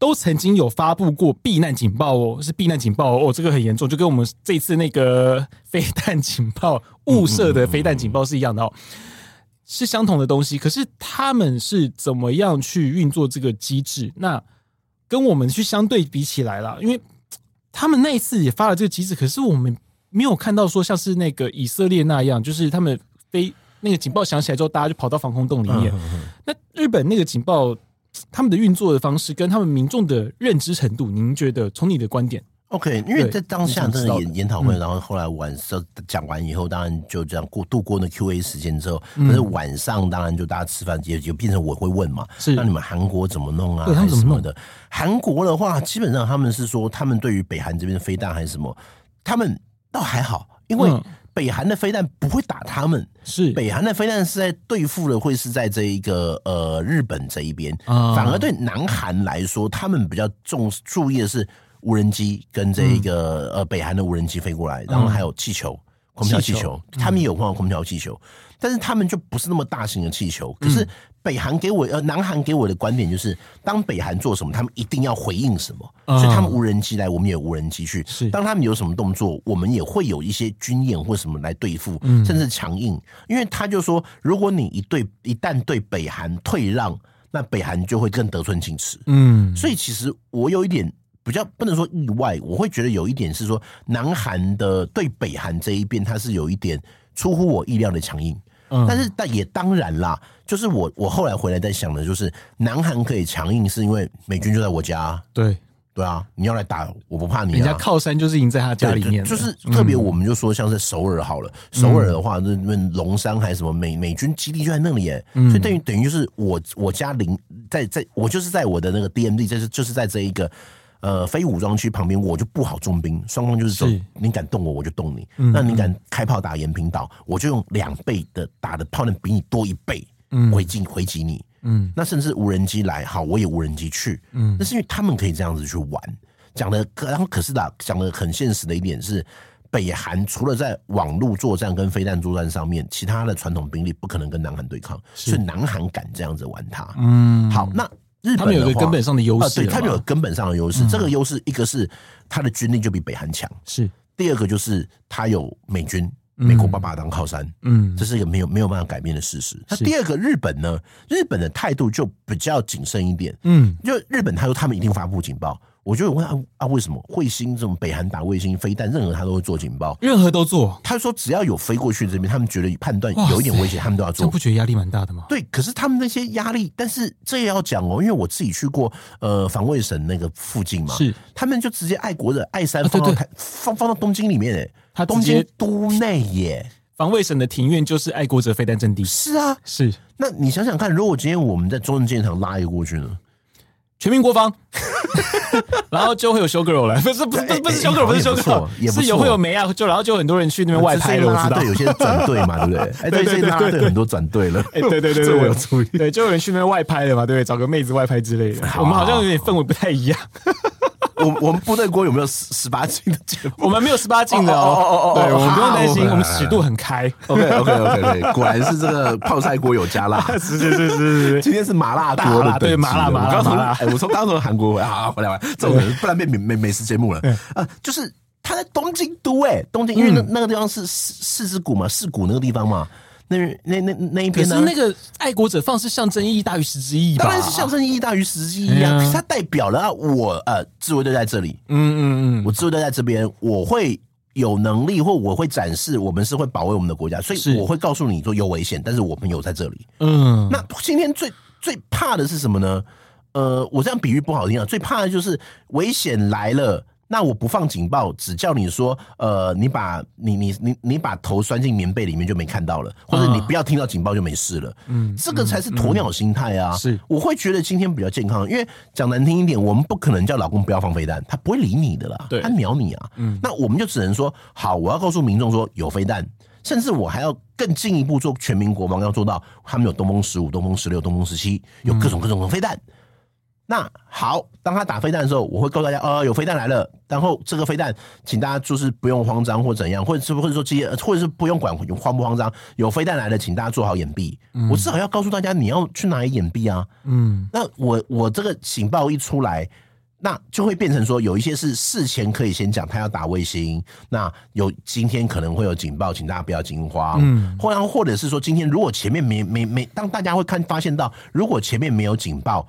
都曾经有发布过避难警报哦，是避难警报哦，这个很严重，就跟我们这次那个飞弹警报误射的飞弹警报是一样的哦，是相同的东西。可是他们是怎么样去运作这个机制？那跟我们去相对比起来了，因为他们那一次也发了这个机制，可是我们没有看到说像是那个以色列那样，就是他们飞那个警报响起来之后，大家就跑到防空洞里面。那日本那个警报。他们的运作的方式跟他们民众的认知程度，您觉得从你的观点？OK，因为在当下这个研研讨会，然后后来晚上讲完以后，当然就这样过度过那 Q&A 时间之后，但是晚上当然就大家吃饭也就变成我会问嘛，是那你们韩国怎么弄啊？对，他们怎么弄的？韩国的话，基本上他们是说，他们对于北韩这边的飞弹还是什么，他们倒还好，因为。北韩的飞弹不会打他们，是北韩的飞弹是在对付的，会是在这一个呃日本这一边，反而对南韩来说，他们比较重注意的是无人机跟这一个呃北韩的无人机飞过来，然后还有气球。空调气球，他们也有碰到空调气球，但是他们就不是那么大型的气球。可是北韩给我呃，南韩给我的观点就是，当北韩做什么，他们一定要回应什么。所以他们无人机来，我们也有无人机去。是，当他们有什么动作，我们也会有一些军演或什么来对付，甚至强硬。因为他就说，如果你一对一旦对北韩退让，那北韩就会更得寸进尺。嗯，所以其实我有一点。比较不能说意外，我会觉得有一点是说，南韩的对北韩这一边，它是有一点出乎我意料的强硬。嗯，但是但也当然啦，就是我我后来回来在想的，就是南韩可以强硬，是因为美军就在我家。对对啊，你要来打，我不怕你啊。人家靠山就是赢在他家里面，就是特别我们就说像是首尔好了，嗯、首尔的话，那那龙山还是什么美美军基地就在那里耶，嗯、所以等于等于就是我我家邻在在，我就是在我的那个 DMD，就是就是在这一个。呃，非武装区旁边，我就不好重兵，双方就是说，你敢动我，我就动你。嗯、那你敢开炮打延平岛，我就用两倍的打的炮弹比你多一倍，嗯，回击回击你。嗯，那甚至无人机来，好，我也无人机去。嗯，那是因为他们可以这样子去玩。讲的，然后可是的，讲的很现实的一点是，北韩除了在网络作战跟飞弹作战上面，其他的传统兵力不可能跟南韩对抗，所以南韩敢这样子玩它。嗯，好，那。日本有个根本上的优势，对，他们有根本上的优势。这个优势，一个是他的军力就比北韩强，是。第二个就是他有美军，美国爸爸当靠山，嗯，这是一个没有没有办法改变的事实。那第二个，日本呢？日本的态度就比较谨慎一点，嗯，就日本他说他们一定发布警报。我就问啊啊，为什么卫星这种北韩打卫星飞弹，任何他都会做警报，任何都做。他说只要有飞过去这边，他们觉得判断有一点危险，他们都要做。这不觉得压力蛮大的吗？对，可是他们那些压力，但是这也要讲哦，因为我自己去过呃防卫省那个附近嘛，是他们就直接爱国者爱山放到台、啊、放放到东京里面诶，他东京都内耶，防卫省的庭院就是爱国者飞弹阵地。是啊，是。那你想想看，如果今天我们在中正纪念堂拉一个过去呢？全民国防，然后就会有修 girl 来，不是不是不是修 girl，不是修 girl，是有会有梅啊，就然后就很多人去那边外拍了，我知道，有些转队嘛，对不对？哎，对对对对，很多转队了，哎，对对对，这我有注意，对，就有人去那边外拍了嘛，对不对？找个妹子外拍之类的，我们好像有点氛围不太一样。我我们部队锅有没有十十八禁的节目？我们没有十八禁的哦哦哦哦，对，我们不用担心，我们尺度很开。OK OK OK OK，果然是这个泡菜锅有加辣，是是是是是，今天是麻辣锅的，对麻辣麻辣麻辣。哎，我从刚从韩国回来，好回来玩，这种不然变美美美食节目了。啊，就是他在东京都，哎，东京，因为那那个地方是四四之谷嘛，四谷那个地方嘛。那那那那一边呢？可是那个爱国者放是象征意义大于实质意义吧？当然是象征意义大于实质意义啊！它代表了我呃，自卫队在这里，嗯嗯嗯，我自卫队在这边，我会有能力或我会展示，我们是会保卫我们的国家，所以我会告诉你说有危险，但是我们有在这里。嗯，那今天最最怕的是什么呢？呃，我这样比喻不好听啊，最怕的就是危险来了。那我不放警报，只叫你说，呃，你把你你你你把头钻进棉被里面就没看到了，或者你不要听到警报就没事了。嗯，这个才是鸵鸟心态啊。是，我会觉得今天比较健康，因为讲难听一点，我们不可能叫老公不要放飞弹，他不会理你的啦，他鸟你啊。嗯，那我们就只能说，好，我要告诉民众说有飞弹。甚至我还要更进一步做全民国防，要做到他们有东风十五、东风十六、东风十七，有各种各种的飞弹。嗯那好，当他打飞弹的时候，我会告诉大家，呃，有飞弹来了。然后这个飞弹，请大家就是不用慌张或怎样，或者是或者说这些，或者是不用管慌不慌张。有飞弹来了，请大家做好掩蔽。嗯、我至少要告诉大家，你要去哪里掩蔽啊？嗯，那我我这个警报一出来，那就会变成说，有一些是事前可以先讲，他要打卫星。那有今天可能会有警报，请大家不要惊慌。嗯，或然后或者是说，今天如果前面没没没，当大家会看发现到，如果前面没有警报。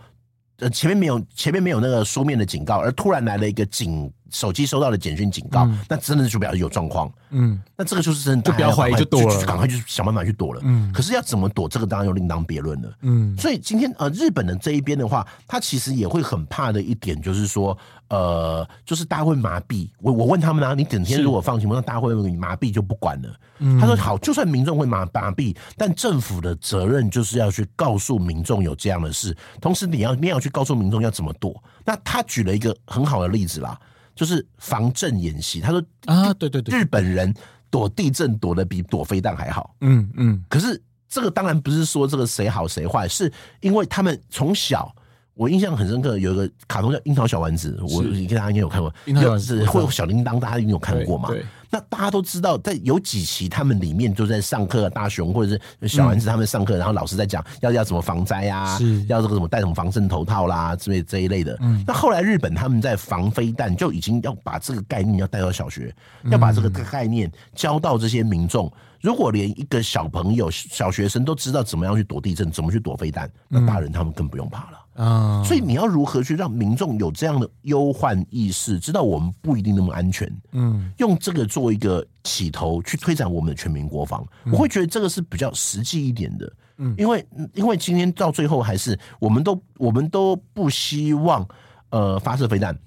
呃，前面没有前面没有那个书面的警告，而突然来了一个警手机收到的简讯警告，嗯、那真的就表示有状况。嗯，那这个就是真的，就不要怀疑，就躲了，赶快去想办法去躲了。嗯，可是要怎么躲，这个当然又另当别论了。嗯，所以今天呃，日本的这一边的话，他其实也会很怕的一点就是说。呃，就是大家会麻痹我。我问他们啊，你整天如果放行，那大家会麻痹就不管了。嗯、他说好，就算民众会麻麻痹，但政府的责任就是要去告诉民众有这样的事，同时你要你要去告诉民众要怎么躲。那他举了一个很好的例子啦，就是防震演习。他说啊，对对对，日本人躲地震躲得比躲飞弹还好。嗯嗯，可是这个当然不是说这个谁好谁坏，是因为他们从小。我印象很深刻，有一个卡通叫《樱桃小丸子》，我你跟大家应该有看过，樱桃是会有小铃铛，大家应该有看过嘛？那大家都知道，在有几期他们里面就在上课，大雄或者是小丸子他们上课，然后老师在讲要要怎么防灾啊，要这个什么戴什么防震头套啦之类这一类的。那后来日本他们在防飞弹就已经要把这个概念要带到小学，要把这个概念教到这些民众。如果连一个小朋友、小学生都知道怎么样去躲地震，怎么去躲飞弹，那大人他们更不用怕了。啊，所以你要如何去让民众有这样的忧患意识，知道我们不一定那么安全？嗯，用这个做一个起头，去推展我们的全民国防，我会觉得这个是比较实际一点的。嗯，因为因为今天到最后还是我们都我们都不希望呃发射飞弹，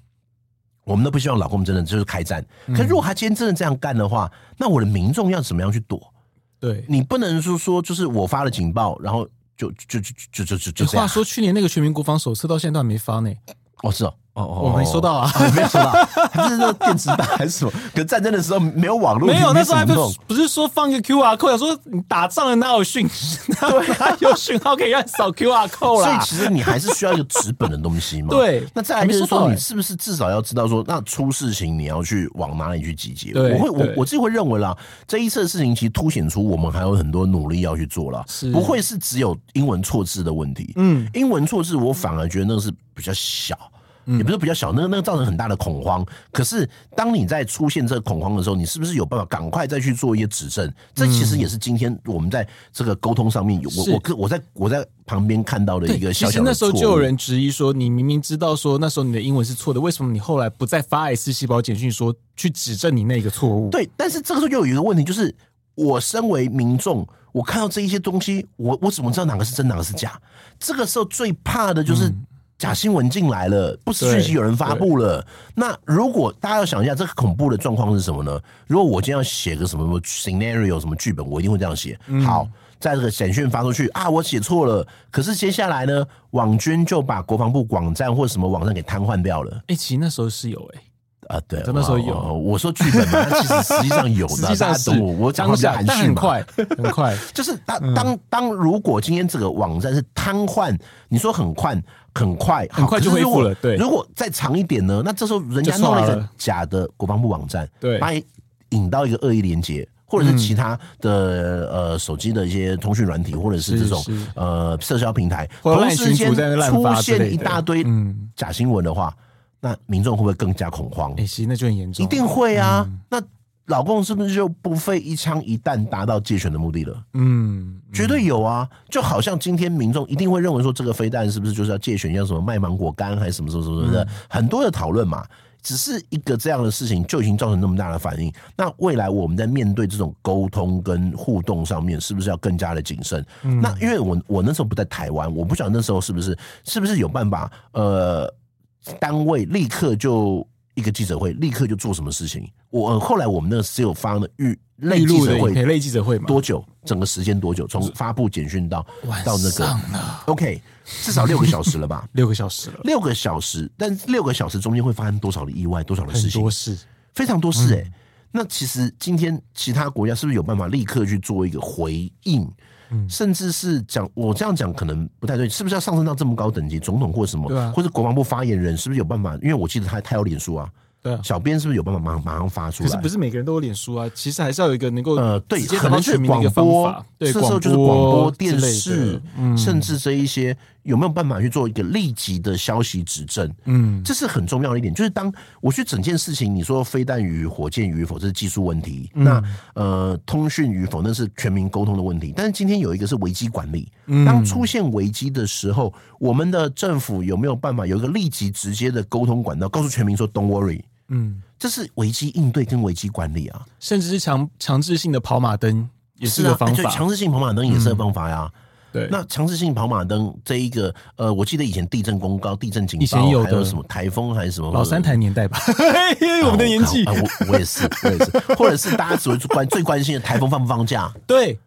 我们都不希望老公真的就是开战。可是如果他今天真的这样干的话，那我的民众要怎么样去躲？对，你不能说说就是我发了警报，然后。就就就就就就就这样。话说，去年那个全民国防手册到现在都还没发呢。哦，是哦。哦哦，我没收到啊，没有收到，还是说电池大还是什么？可战争的时候没有网络，没有那时候还不是不是说放一个 QR code，说你打仗了哪有讯，对，哪有讯号可以让你扫 QR code 啦。所以其实你还是需要一个纸本的东西嘛。对，那再来就是说，你是不是至少要知道说，那出事情你要去往哪里去集结？我会我我自己会认为啦，这一次的事情其实凸显出我们还有很多努力要去做啦，不会是只有英文错字的问题。嗯，英文错字我反而觉得那个是比较小。也不是比较小，那个那个造成很大的恐慌。可是当你在出现这个恐慌的时候，你是不是有办法赶快再去做一些指正？这其实也是今天我们在这个沟通上面有我我我在我在旁边看到的一个小小的。其实那时候就有人质疑说，你明明知道说那时候你的英文是错的，为什么你后来不再发一次细胞简讯说去指正你那个错误？对，但是这个时候又有一个问题，就是我身为民众，我看到这一些东西，我我怎么知道哪个是真，哪个是假？这个时候最怕的就是。假新闻进来了，不实讯息有人发布了。那如果大家要想一下，这个恐怖的状况是什么呢？如果我今天要写个什么什么 scenario 什么剧本，我一定会这样写。嗯、好，在这个简讯发出去啊，我写错了。可是接下来呢，网军就把国防部网站或什么网站给瘫痪掉了。哎、欸，其实那时候是有哎、欸。啊，对，那时候有。我说剧本嘛，其实实际上有的，实际上是我我讲的比较含蓄嘛，很快，很快。就是当当当，如果今天这个网站是瘫痪，你说很快，很快，很快就恢复了。对，如果再长一点呢？那这时候人家弄了一个假的国防部网站，对，把你引到一个恶意连接，或者是其他的呃手机的一些通讯软体，或者是这种呃社交平台，同时间出现一大堆假新闻的话。那民众会不会更加恐慌？哎、欸，其实那就很严重，一定会啊。嗯、那老共是不是就不费一枪一弹达到借选的目的了？嗯，绝对有啊。就好像今天民众一定会认为说，这个飞弹是不是就是要借选，要什么卖芒果干还是什么什么什么的，嗯、很多的讨论嘛。只是一个这样的事情就已经造成那么大的反应。那未来我们在面对这种沟通跟互动上面，是不是要更加的谨慎？嗯、那因为我我那时候不在台湾，我不晓得那时候是不是是不是有办法呃。单位立刻就一个记者会，立刻就做什么事情？我后来我们那个只有发了预类记者会，类记者会多久？整个时间多久？从发布简讯到到那个，OK，至少六个小时了吧？六个小时了，六个小时。但六个小时中间会发生多少的意外？多少的事情？多事，非常多事哎、欸。那其实今天其他国家是不是有办法立刻去做一个回应？嗯，甚至是讲我这样讲可能不太对，是不是要上升到这么高等级，总统或什么，对啊，或者国防部发言人是不是有办法？因为我记得他他有脸书啊。小编是不是有办法马上马上发出来？可是不是每个人都有脸书啊，其实还是要有一个能够呃，对，可能是广播，对，这时候就是广播电视，嗯，甚至这一些有没有办法去做一个立即的消息指证？嗯，这是很重要的一点。就是当我去整件事情，你说飞弹与火箭与否，这是技术问题；嗯、那呃，通讯与否，那是全民沟通的问题。但是今天有一个是危机管理，当出现危机的时候，我们的政府有没有办法有一个立即直接的沟通管道，告诉全民说 “Don't worry”。嗯，这是危机应对跟危机管理啊，甚至是强强制性的跑马灯也是个方法。强制性跑马灯也是个方法呀。嗯、对，那强制性跑马灯这一个，呃，我记得以前地震公告、地震警报，以前有还有什么台风还是什么？老三台年代吧，我们的年纪、啊，我我也是，我也是，或者是大家只关最关心的台风放不放假？对，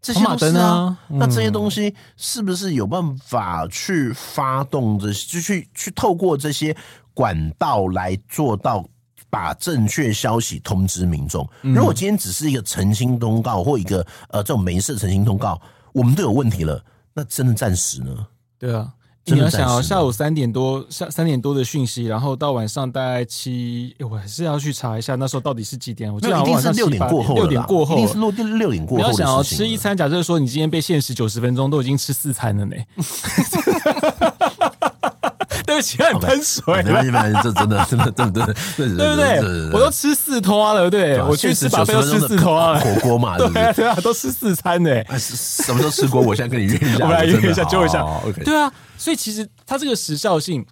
这些马灯啊，那这些东西是不是有办法去发动这些，就去去透过这些？管道来做到把正确消息通知民众。如果今天只是一个澄清通告或一个呃这种没事澄清通告，我们都有问题了，那真的暂时呢？对啊，你要想哦，下午三点多下三点多的讯息，然后到晚上大概七，我还是要去查一下那时候到底是几点。我记得一定是六点过后，六点过后，一定是六六点过后。你要想要吃一餐，假设说你今天被限时九十分钟，都已经吃四餐了呢。对不起，让你喷水。没关系，这真的，真的，真的，对不对？我都吃四拖了，对，我去吃八杯都吃四拖了，火锅嘛，对 对啊，都吃四餐呢。什么时候吃锅？我现在跟你约一下，我来约一下，揪一下。对啊，所以其实它这个时效性。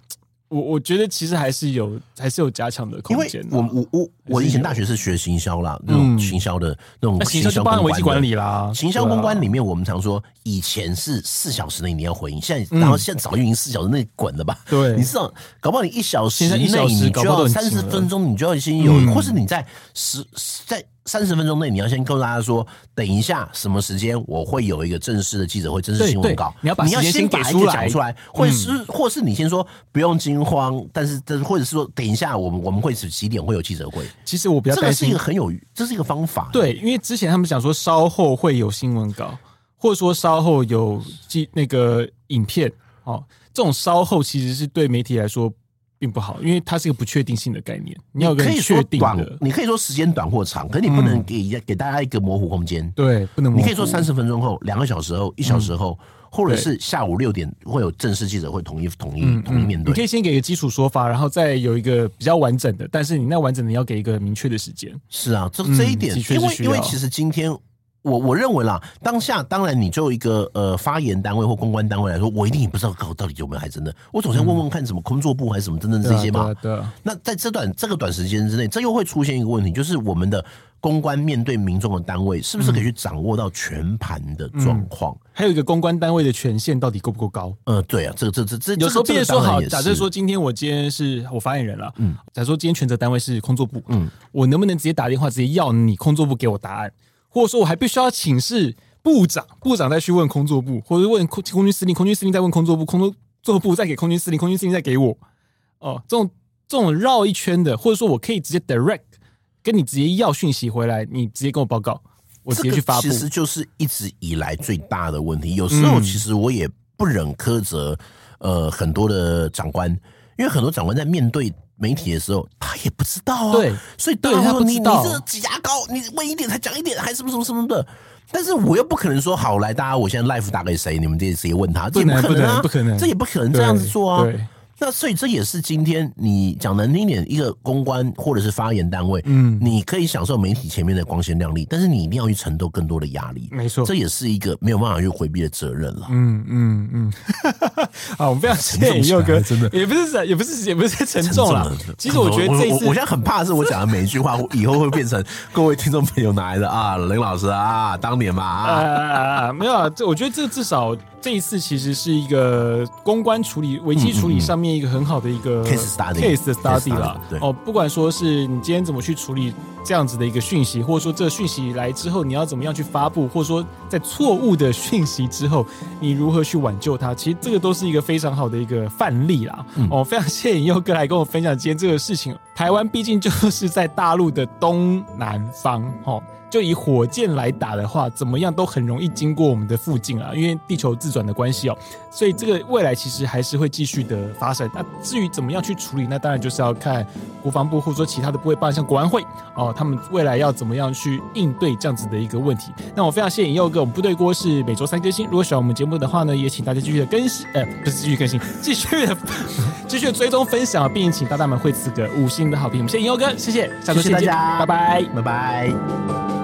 我我觉得其实还是有还是有加强的空间。我我我我以前大学是学行销啦，那种行销的那种行销公关管理啦。行销公关里面，我们常说以前是四小时内你要回应，现在然后现在早就已经四小时内滚了吧？对，你知道，搞不好你一小时内你就要三十分钟，你就要先有，或是你在十在。三十分钟内，你要先告诉大家说，等一下什么时间我会有一个正式的记者会、正式新闻稿。你要把你要先给出来，讲出来，或者是，或是你先说不用惊慌，但是，但是，或者是说，等一下我们我们会是几点会有记者会？其实我比较这是一个很有，这是一个方法。对，因为之前他们讲说稍后会有新闻稿，或者说稍后有记那个影片。哦，这种稍后其实是对媒体来说。并不好，因为它是一个不确定性的概念。你要可以确定的，你可以说时间短或长，可是你不能给给大家一个模糊空间。对，不能。你可以说三十分钟后、两个小时后、一小时后，或者是下午六点会有正式记者会统一统一统一面对。你可以先给一个基础说法，然后再有一个比较完整的，但是你那完整的你要给一个明确的时间。是啊，这这一点，因为因为其实今天。我我认为啦，当下当然你作为一个呃发言单位或公关单位来说，我一定也不知道搞到底有没有还真的，我总想问问看什么工作部还是什么真正这些嘛。对，对，对。那在这段这个短时间之内，这又会出现一个问题，就是我们的公关面对民众的单位，是不是可以去掌握到全盘的状况？还有一个公关单位的权限到底够不够高？呃，对啊，这个这这这有时候别说好，假设说今天我今天是我发言人了，嗯，假设说今天全责单位是工作部，嗯，我能不能直接打电话直接要你工作部给我答案？或者说，我还必须要请示部长，部长再去问空作部，或者问空空军司令，空军司令再问空作部，空作部再给空军司令，空军司令再给我。哦，这种这种绕一圈的，或者说我可以直接 direct 跟你直接要讯息回来，你直接跟我报告，我直接去发布。其实就是一直以来最大的问题。有时候其实我也不忍苛责，呃，很多的长官，因为很多长官在面对。媒体的时候，他也不知道啊，对，所以对他说你你是挤牙膏，你问一点才讲一点，还是什么什么什么的。但是我又不可能说好来，大家我现在 life 打给谁，你们这些直接问他，这也不可能啊，不可能，这也不可能这样子做啊。那所以这也是今天你讲难听点，一个公关或者是发言单位，嗯，你可以享受媒体前面的光鲜亮丽，但是你一定要去承受更多的压力，没错，这也是一个没有办法去回避的责任了。嗯嗯嗯，好，我们非常谢谢佑哥，真的也不是也不是也不是沉重了。其实我觉得这一次，我现在很怕是我讲的每一句话以后会变成 各位听众朋友拿来的啊，林老师啊，当年嘛啊，啊没有啊，这我觉得这至少这一次其实是一个公关处理危机处理上面。面一个很好的一个 case study case study 啦。对哦，不管说是你今天怎么去处理这样子的一个讯息，或者说这个讯息来之后你要怎么样去发布，或者说在错误的讯息之后你如何去挽救它，其实这个都是一个非常好的一个范例啦。嗯、哦，非常谢谢你佑哥来跟我分享今天这个事情。台湾毕竟就是在大陆的东南方，哦。就以火箭来打的话，怎么样都很容易经过我们的附近啊，因为地球自转的关系哦，所以这个未来其实还是会继续的发生。那至于怎么样去处理，那当然就是要看国防部或者说其他的部会办，像国安会哦，他们未来要怎么样去应对这样子的一个问题。那我非常谢谢佑哥，我们部队锅是每周三更新。如果喜欢我们节目的话呢，也请大家继续的更新，呃，不是继续更新，继续的继续追踪分享，并请大大们会赐个五星的好评。我们谢谢佑哥，谢谢，下周见，谢谢大家，拜拜，拜拜。